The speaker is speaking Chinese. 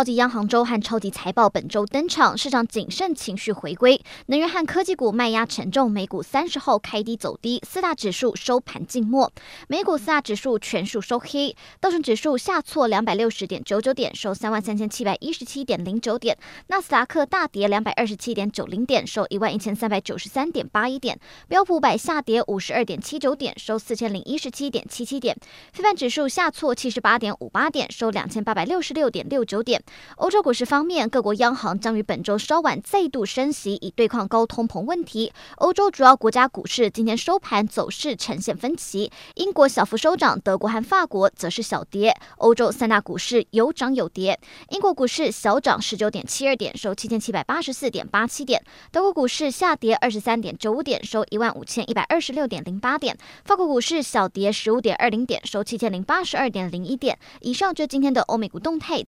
超级央行周和超级财报本周登场，市场谨慎情绪回归，能源和科技股卖压沉重。美股三十号开低走低，四大指数收盘静默。美股四大指数全数收黑，道琼指数下挫两百六十点九九点，收三万三千七百一十七点零九点；纳斯达克大跌两百二十七点九零点，收一万一千三百九十三点八一点；标普五百下跌五十二点七九点，收四千零一十七点七七点；费半指数下挫七十八点五八点，收两千八百六十六点六九点。欧洲股市方面，各国央行将于本周稍晚再度升息，以对抗高通膨问题。欧洲主要国家股市今天收盘走势呈现分歧，英国小幅收涨，德国和法国则是小跌。欧洲三大股市有涨有跌，英国股市小涨十九点七二点，收七千七百八十四点八七点；德国股市下跌二十三点九五点，收一万五千一百二十六点零八点；法国股市小跌十五点二零点，收七千零八十二点零一点。以上就是今天的欧美股动态。